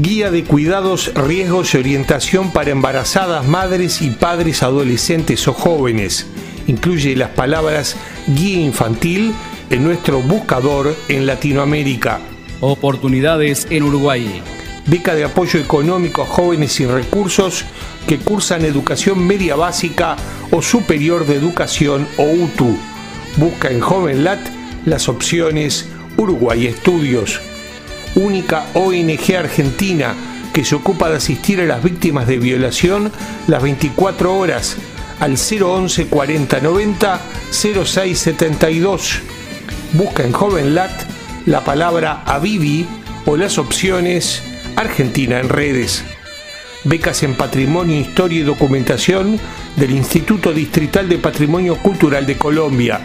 Guía de cuidados, riesgos y orientación para embarazadas, madres y padres adolescentes o jóvenes. Incluye las palabras guía infantil en nuestro buscador en Latinoamérica. Oportunidades en Uruguay. Beca de apoyo económico a jóvenes sin recursos que cursan educación media básica o superior de educación o UTU. Busca en JovenLat las opciones Uruguay Estudios única ONG argentina que se ocupa de asistir a las víctimas de violación las 24 horas al 011 40 90 06 72. Busca en JovenLat la palabra Avivi o las opciones Argentina en redes. Becas en Patrimonio, Historia y Documentación del Instituto Distrital de Patrimonio Cultural de Colombia.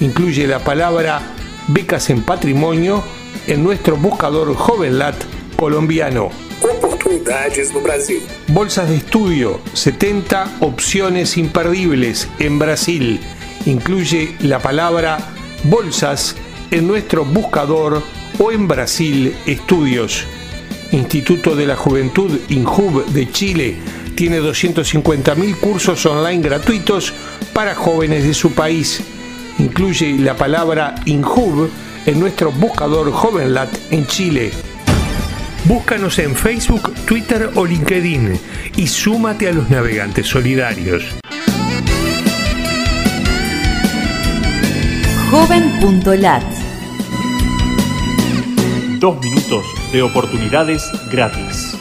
Incluye la palabra Becas en Patrimonio en nuestro buscador JovenLat colombiano. Oportunidades no Brasil. Bolsas de estudio, 70 opciones imperdibles en Brasil. Incluye la palabra bolsas en nuestro buscador o en Brasil Estudios. Instituto de la Juventud INJUB de Chile tiene 250.000 cursos online gratuitos para jóvenes de su país. Incluye la palabra INJUB en nuestro buscador JovenLat en Chile. Búscanos en Facebook, Twitter o LinkedIn y súmate a los navegantes solidarios. Joven.lat Dos minutos de oportunidades gratis.